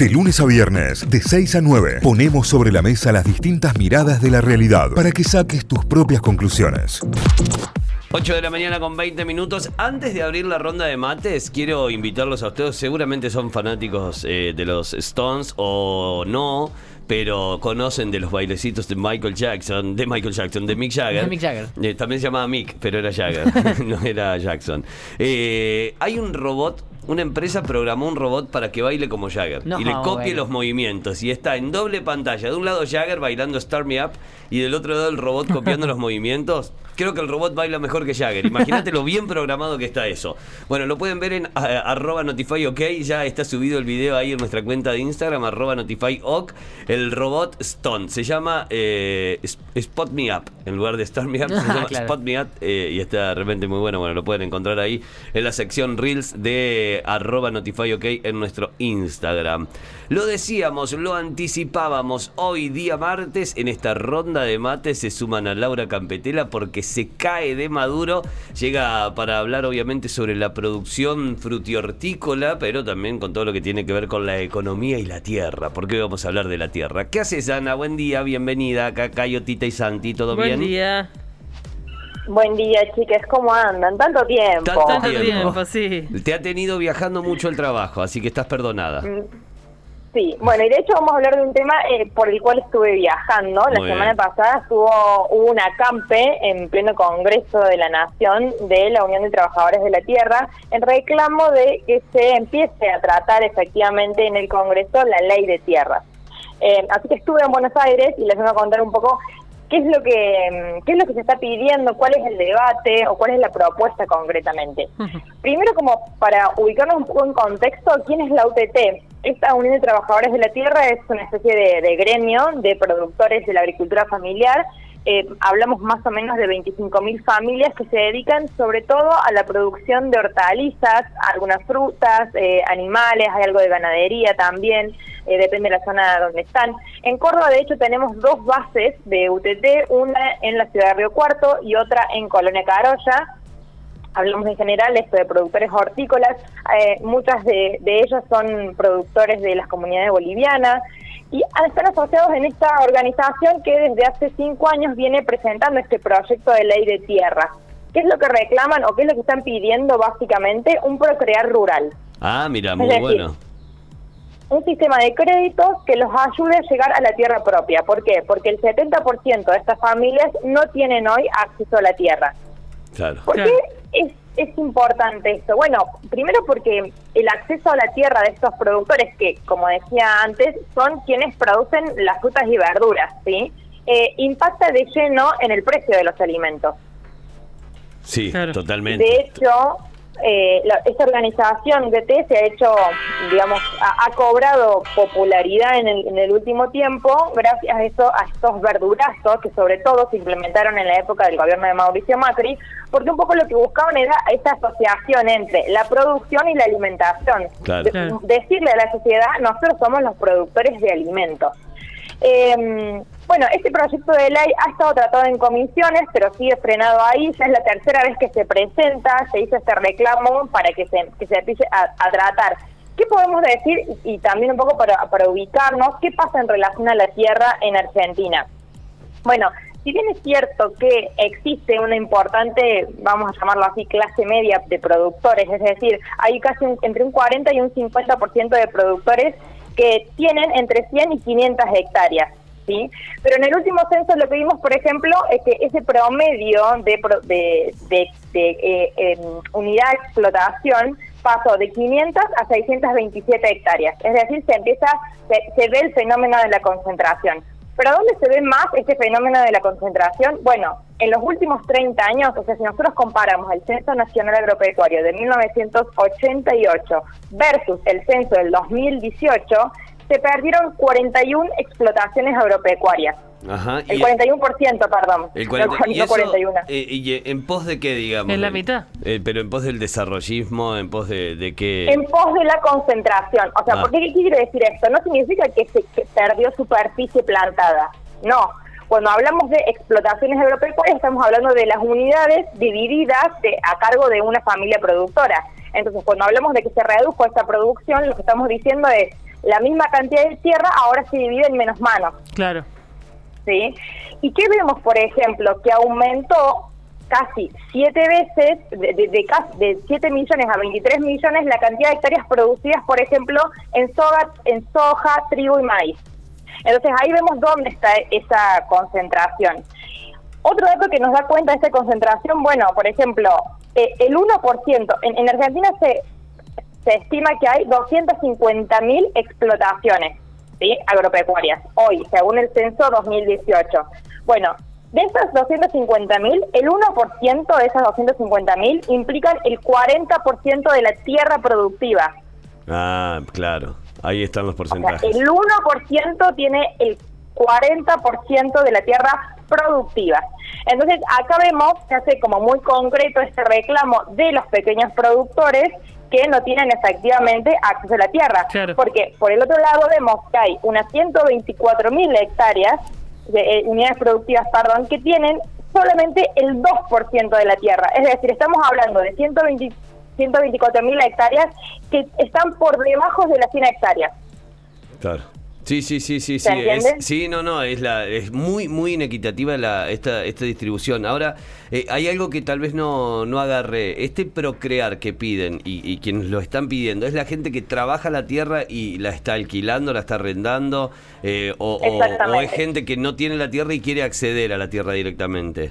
De lunes a viernes, de 6 a 9, ponemos sobre la mesa las distintas miradas de la realidad para que saques tus propias conclusiones. 8 de la mañana con 20 minutos. Antes de abrir la ronda de mates, quiero invitarlos a ustedes. Seguramente son fanáticos eh, de los Stones o no, pero conocen de los bailecitos de Michael Jackson, de Michael Jackson, de Mick Jagger. De Mick Jagger. Eh, también se llamaba Mick, pero era Jagger, no era Jackson. Eh, hay un robot una empresa programó un robot para que baile como Jagger No, y le copie bueno. los movimientos y está en doble pantalla. De un lado Jagger bailando Start Me Up y del otro lado el robot copiando los movimientos. Creo que el robot baila mejor que Jagger. Imagínate lo bien programado que está eso. Bueno, lo pueden ver en a- arroba notifyok. Ya está subido el video ahí en nuestra cuenta de Instagram, arroba notifyok. El robot Stone. Se llama eh, Spot Me Up. En lugar de Start Me Up, se llama Claro. Spot Me Up. eh, y está de repente muy bueno. Bueno, lo pueden encontrar ahí en la sección Reels de arroba notifyok en nuestro Instagram. Lo decíamos, lo anticipábamos. Hoy día martes, en esta ronda de mates se suman a Laura Campetela porque se cae de maduro. Llega para hablar obviamente sobre la producción frutihortícola, pero también con todo lo que tiene que ver con la economía y la tierra. ¿Por qué vamos a hablar de la tierra? ¿Qué haces, Ana? Buen día, bienvenida. Acá Cayo, Tita y Santi, ¿todo Buen bien? día. Buen día, chicas. ¿Cómo andan? Tanto tiempo. Tanto Tanto tiempo. tiempo, sí. Te ha tenido viajando mucho el trabajo, así que estás perdonada. Mm, Sí, bueno, y de hecho vamos a hablar de un tema eh, por el cual estuve viajando. La Muy semana bien. pasada estuvo, hubo un acampe en pleno Congreso de la Nación de la Unión de Trabajadores de la Tierra en reclamo de que se empiece a tratar efectivamente en el Congreso la ley de tierras. Eh, así que estuve en Buenos Aires y les voy a contar un poco qué es lo que mm, qué es lo que se está pidiendo, cuál es el debate o cuál es la propuesta concretamente. Primero, como para ubicarnos un poco en contexto, ¿quién es la UTT? Esta Unión de Trabajadores de la Tierra es una especie de, gremio de productores de la agricultura familiar. Eh, hablamos más o menos de 25.000 familias que se dedican sobre todo a la producción de hortalizas, algunas frutas, eh, animales, hay algo de ganadería también, eh, depende de la zona donde están. En Córdoba, de hecho, tenemos dos bases de UTT, una en la ciudad de Río Cuarto y otra en Colonia Carolla hablamos en general esto de productores hortícolas, eh, muchas de, de ellos son productores de las comunidades bolivianas y están asociados en esta organización que desde hace cinco años viene presentando este proyecto de ley de tierra. ¿Qué es lo que reclaman o qué es lo que están pidiendo básicamente? Un procrear rural. Ah, mira, muy decir, bueno. Un sistema de créditos que los ayude a llegar a la tierra propia. ¿Por qué? Porque el 70% de estas familias no tienen hoy acceso a la tierra. Claro. ¿Por Claro. qué es, es importante esto? Bueno, primero porque el acceso a la tierra de estos productores, que como decía antes, son quienes producen las frutas y verduras, ¿sí? Eh, impacta de lleno en el precio de los alimentos. Sí, Claro. totalmente. De hecho, eh, la- esta organización DT se ha hecho, digamos, ha, ha cobrado popularidad en el, en el último tiempo gracias a, eso, a estos verdurazos que sobre todo se implementaron en la época del gobierno de Mauricio Macri, porque un poco lo que buscaban era esta asociación entre la producción y la alimentación. Claro. De- Claro. Decirle a la sociedad, nosotros somos los productores de alimentos. Eh, bueno, este proyecto de ley ha estado tratado en comisiones, pero sigue frenado ahí. Ya es la tercera vez que se presenta, se hizo este reclamo para que se, que se empiece a, tratar. ¿Qué podemos decir? Y, también un poco para, para ubicarnos, ¿qué pasa en relación a la tierra en Argentina? Bueno, si bien es cierto que existe una importante, vamos a llamarlo así, clase media de productores, es decir, hay casi un- entre un 40 y un 50% de productores que tienen entre 100 y 500 hectáreas. Pero en el último censo lo que vimos, por ejemplo, es que ese promedio de, pro- de, de- de, eh, em, unidad de explotación pasó de 500 a 627 hectáreas. Es decir, se empieza, se, se ve el fenómeno de la concentración. ¿Pero dónde se ve más este fenómeno de la concentración? Bueno, en los últimos 30 años, o sea, si nosotros comparamos el Censo Nacional Agropecuario de 1988 versus el censo del 2018, se perdieron 41 explotaciones agropecuarias. Ajá. El y- 41%, perdón. el 40 no, y eso, 41. eh, y eh, en pos de qué, digamos? En la mitad. eh, pero en pos del desarrollismo, en pos de, de qué... En pos de la concentración. O sea, Ah. ¿por qué, ¿qué quiere decir esto? No significa que se que perdió superficie plantada. No. Cuando hablamos de explotaciones agropecuarias, estamos hablando de las unidades divididas de- a cargo de una familia productora. Entonces, cuando hablamos de que se redujo esta producción, lo que estamos diciendo es la misma cantidad de tierra ahora se divide en menos manos. Claro. ¿sí? ¿Y qué vemos, por ejemplo? Que aumentó casi siete veces, de, de, de, de 7 millones a 23 millones, la cantidad de hectáreas producidas, por ejemplo, en, soja, en soja, trigo y maíz. Entonces ahí vemos dónde está esa concentración. Otro dato que nos da cuenta de esta concentración, bueno, por ejemplo, eh, el 1%, en, en Argentina se, se estima que hay 250.000 explotaciones ¿sí? agropecuarias, hoy, según el censo 2018. Bueno, de esas 250.000, el 1% de esas 250.000 implican el 40% de la tierra productiva. Ah, claro. Ahí están los porcentajes. O sea, el 1% tiene el 40% de la tierra productiva. Entonces, acá vemos que hace como muy concreto este reclamo de los pequeños productores que no tienen efectivamente acceso a la tierra. Claro. Porque por el otro lado vemos que hay unas 124 mil hectáreas de eh, unidades productivas, perdón, que tienen solamente el 2% de la tierra. Es decir, estamos hablando de 120, 124 mil hectáreas que están por debajo de las 100 hectáreas. Claro. Sí, sí, sí, sí, sí. Es, sí, no, no, es la, es muy, muy inequitativa la, esta, esta distribución. Ahora, eh, hay algo que tal vez no, no agarré. Este procrear que piden y, y quienes lo están pidiendo, ¿es la gente que trabaja la tierra y la está alquilando, la está arrendando? Eh, o, o- o es gente que no tiene la tierra y quiere acceder a la tierra directamente?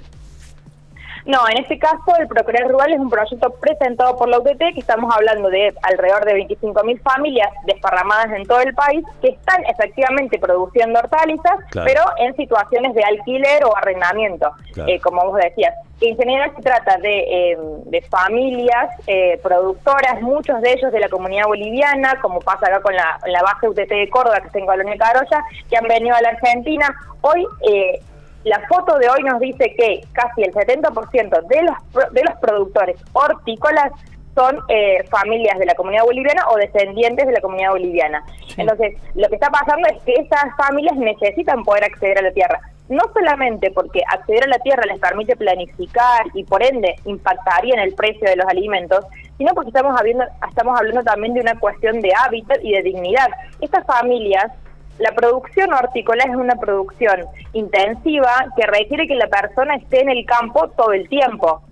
No, en este caso el Procrear Rural es un proyecto presentado por la UTT que estamos hablando de alrededor de 25.000 familias desparramadas en todo el país que están efectivamente produciendo hortalizas, Claro. pero en situaciones de alquiler o arrendamiento, Claro. eh, como vos decías. En general se trata de, eh, de familias eh, productoras, muchos de ellos de la comunidad boliviana, como pasa acá con la, la base UTT de Córdoba, que está en Colonia Carolla, que han venido a la Argentina. Hoy eh, la foto de hoy nos dice que casi el 70% de los, de los productores hortícolas son eh, familias de la comunidad boliviana o descendientes de la comunidad boliviana. Entonces, lo que está pasando es que esas familias necesitan poder acceder a la tierra. No solamente porque acceder a la tierra les permite planificar y por ende impactaría en el precio de los alimentos, sino porque estamos hablando, estamos hablando también de una cuestión de hábitat y de dignidad. Estas familias la producción hortícola es una producción intensiva que requiere que la persona esté en el campo todo el tiempo.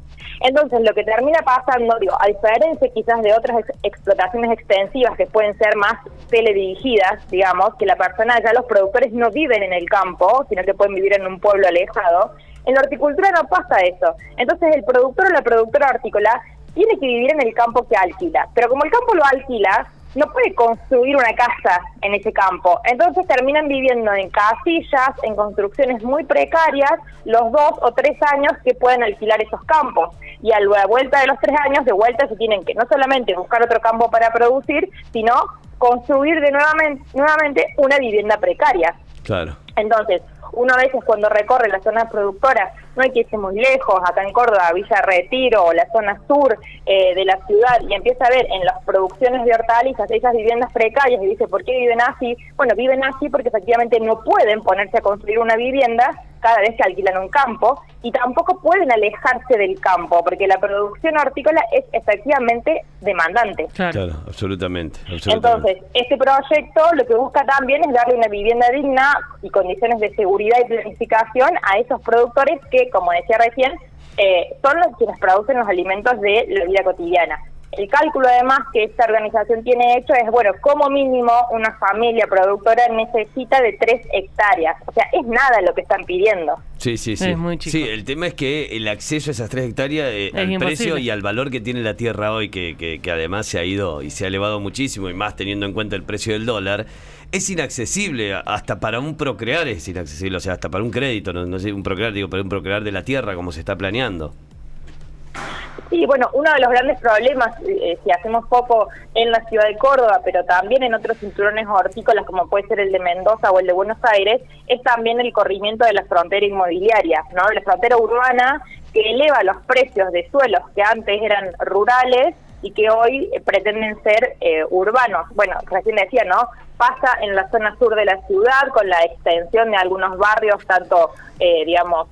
Entonces, lo que termina pasando, digo, a diferencia quizás de otras ex- explotaciones extensivas que pueden ser más teledirigidas, digamos, que la persona, ya los productores no viven en el campo, sino que pueden vivir en un pueblo alejado, en la horticultura no pasa eso. Entonces, el productor o la productora hortícola tiene que vivir en el campo que alquila. Pero como el campo lo alquila, no puede construir una casa en ese campo. Entonces terminan viviendo en casillas, en construcciones muy precarias, los dos o tres años que pueden alquilar esos campos. Y a la vuelta de los tres años, de vuelta se tienen que no solamente buscar otro campo para producir, sino construir de nuevamente, nuevamente una vivienda precaria. Claro. Entonces, uno a veces cuando recorre las zonas productoras, no hay que irse muy lejos, acá en Córdoba, Villa Retiro o la zona sur eh, de la ciudad, y empieza a ver en las producciones de hortalizas esas viviendas precarias y dice, ¿por qué viven así? Bueno, viven así porque efectivamente no pueden ponerse a construir una vivienda cada vez que alquilan un campo y tampoco pueden alejarse del campo porque la producción hortícola es efectivamente demandante. Claro. Claro, absolutamente. absolutamente. Entonces, este proyecto lo que busca también es darle una vivienda digna y condiciones de seguridad y planificación a esos productores que, como decía recién, eh, son los quienes producen los alimentos de la vida cotidiana. El cálculo además que esta organización tiene hecho es, bueno, como mínimo una familia productora necesita de tres hectáreas. O sea, es nada lo que están pidiendo. Sí, sí, sí. Es muy chico. Sí, el tema es que el acceso a esas tres hectáreas, eh, Es al imposible. precio y al valor que tiene la tierra hoy, que, que, que además se ha ido y se ha elevado muchísimo, y más teniendo en cuenta el precio del dólar, es inaccesible, hasta para un procrear es inaccesible, o sea, hasta para un crédito, no, no sé, un procrear, digo, para un procrear de la tierra como se está planeando. Sí, bueno, uno de los grandes problemas, eh, si hacemos poco en la ciudad de Córdoba, pero también en otros cinturones hortícolas como puede ser el de Mendoza o el de Buenos Aires, es también el corrimiento de la frontera inmobiliaria, ¿no? La frontera urbana que eleva los precios de suelos que antes eran rurales y que hoy eh, pretenden ser eh, urbanos. Bueno, recién decía, ¿no? Pasa en la zona sur de la ciudad con la extensión de algunos barrios, tanto, eh, digamos,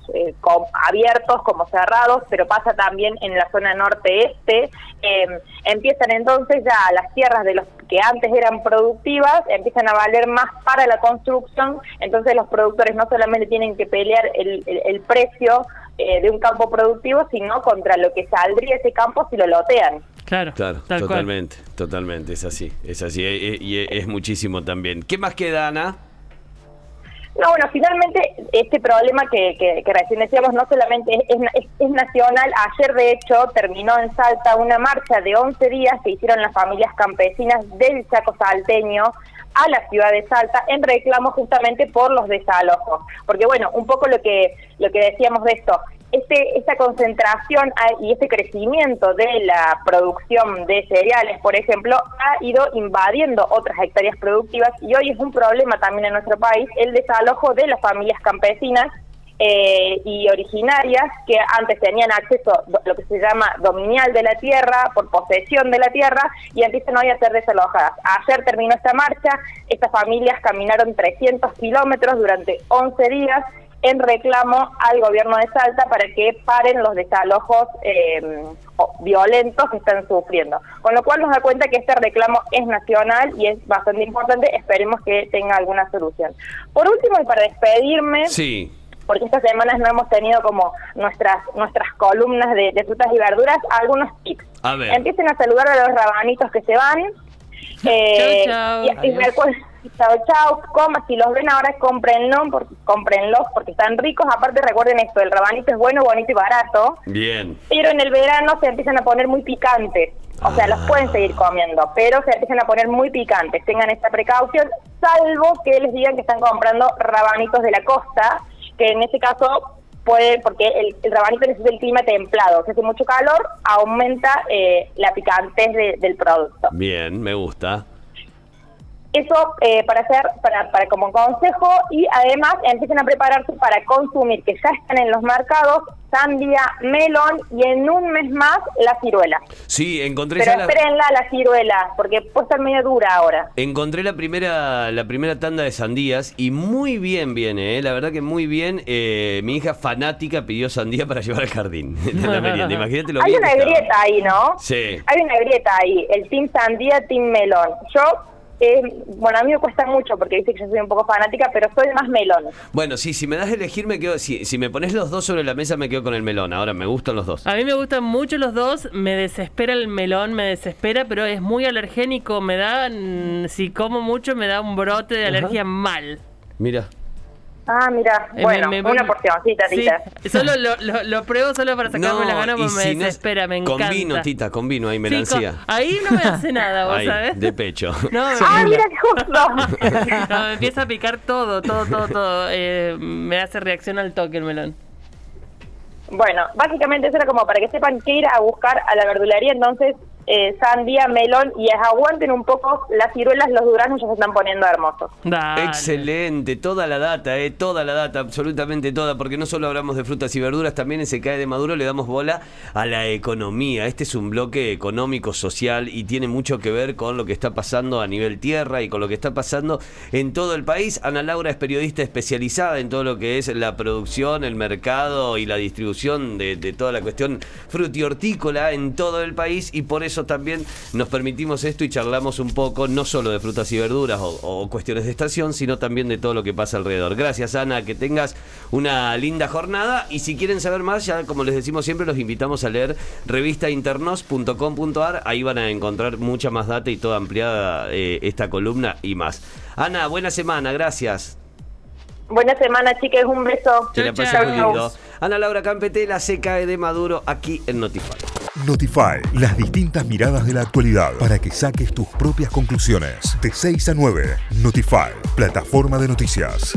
abiertos como cerrados, pero pasa también en la zona norte-este. Em, empiezan entonces ya las tierras de los que antes eran productivas, empiezan a valer más para la construcción, entonces los productores no solamente tienen que pelear el, el precio, eh, de un campo productivo, sino contra lo que saldría ese campo si lo lotean. Claro, claro, totalmente, totalmente, es así, es así, eh, eh, y es, muchísimo también. ¿Qué más queda, Ana? No, bueno, finalmente este problema que, que, recién decíamos no solamente es, es, nacional, ayer de hecho terminó en Salta una marcha de 11 días que hicieron las familias campesinas del Chaco Salteño a la ciudad de Salta en reclamo justamente por los desalojos. Porque bueno, un poco lo que, lo que decíamos de esto, este, esta concentración y este crecimiento de la producción de cereales, por ejemplo, ha ido invadiendo otras hectáreas productivas y hoy es un problema también en nuestro país el desalojo de las familias campesinas eh, y originarias que antes tenían acceso a lo que se llama dominial de la tierra, por posesión de la tierra, y empiezan hoy a ser desalojadas. Ayer terminó esta marcha, estas familias caminaron 300 kilómetros durante 11 días en reclamo al gobierno de Salta para que paren los desalojos eh, violentos que están sufriendo. Con lo cual nos da cuenta que este reclamo es nacional y es bastante importante, esperemos que tenga alguna solución. Por último, y para despedirme, sí porque estas semanas no hemos tenido como nuestras nuestras columnas de, frutas y verduras, algunos tips. A ver. Empiecen a saludar a los rabanitos que se van. Eh, chao, chao. Y, chao, chao. Coma, si los ven ahora, cómprenlo, porque, cómprenlos porque están ricos. Aparte, recuerden esto: el rabanito es bueno, bonito y barato. Bien. Pero en el verano se empiezan a poner muy picantes. O sea, los pueden seguir comiendo, pero se empiezan a poner muy picantes. Tengan esta precaución, salvo que les digan que están comprando rabanitos de la costa que en ese caso puede, porque el, el rabanito necesita el clima templado, si hace mucho calor, aumenta eh, la picantez del producto. Bien, me gusta. Eso eh, para hacer, para, para como consejo y además empiecen a prepararse para consumir, que ya están en los mercados, sandía, melón y en un mes más la ciruela. Sí, encontré Pero espérenla la... la ciruela, porque puede estar medio dura ahora. Encontré la primera la primera tanda de sandías y muy bien viene, ¿eh? la verdad que muy bien. Eh, mi hija fanática pidió sandía para llevar al jardín. Imagínate lo Hay una grieta ahí, ¿no? Sí. Hay una grieta ahí, el team sandía, team melón. Yo bueno, a mí me cuesta mucho porque dice que yo soy un poco fanática, pero soy más melón. Bueno, sí, si me das a elegir, me quedo. Si, si me pones los dos sobre la mesa, me quedo con el melón. Ahora, me gustan los dos. A mí me gustan mucho los dos. Me desespera el melón, me desespera, pero es muy alergénico. Me da. Mm, si como mucho, me da un brote de alergia mal. Mira. Ah, mira, eh, bueno, una porción, sí, Solo lo, lo, pruebo solo para sacarme la gana porque me desespera, me encanta. Con vino, tita, con vino, ahí melancía. ahí no me hace nada, vos sabés. De pecho. No, ah, mira qué justo. no, me empieza a picar todo, todo, todo, todo. Eh, me hace reacción al toque el melón. Bueno, básicamente eso era como para que sepan que ir a buscar a la verdulería, entonces eh, sandía, melón y aguanten un poco las ciruelas, los duranos ya se están poniendo hermosos. Excelente, toda la data, eh, toda la data, absolutamente toda, porque no solo hablamos de frutas y verduras, también en Se Cae de Maduro le damos bola a la economía. Este es un bloque económico, social y tiene mucho que ver con lo que está pasando a nivel tierra y con lo que está pasando en todo el país. Ana Laura es periodista especializada en todo lo que es la producción, el mercado y la distribución de, de toda la cuestión frutihortícola en todo el país y por eso también nos permitimos esto y charlamos un poco, no solo de frutas y verduras o, cuestiones de estación, sino también de todo lo que pasa alrededor. Gracias, Ana, que tengas una linda jornada. Y si quieren saber más, ya como les decimos siempre, los invitamos a leer revistainternos.com.ar. Ahí van a encontrar mucha más data y toda ampliada eh, esta columna y más. Ana, buena semana, gracias. Buena semana, chicas, un beso. Que la Ana Laura Campetela se cae de Maduro aquí en Notify. Notify, las distintas miradas de la actualidad para que saques tus propias conclusiones. De 6 a 9, Notify, plataforma de noticias.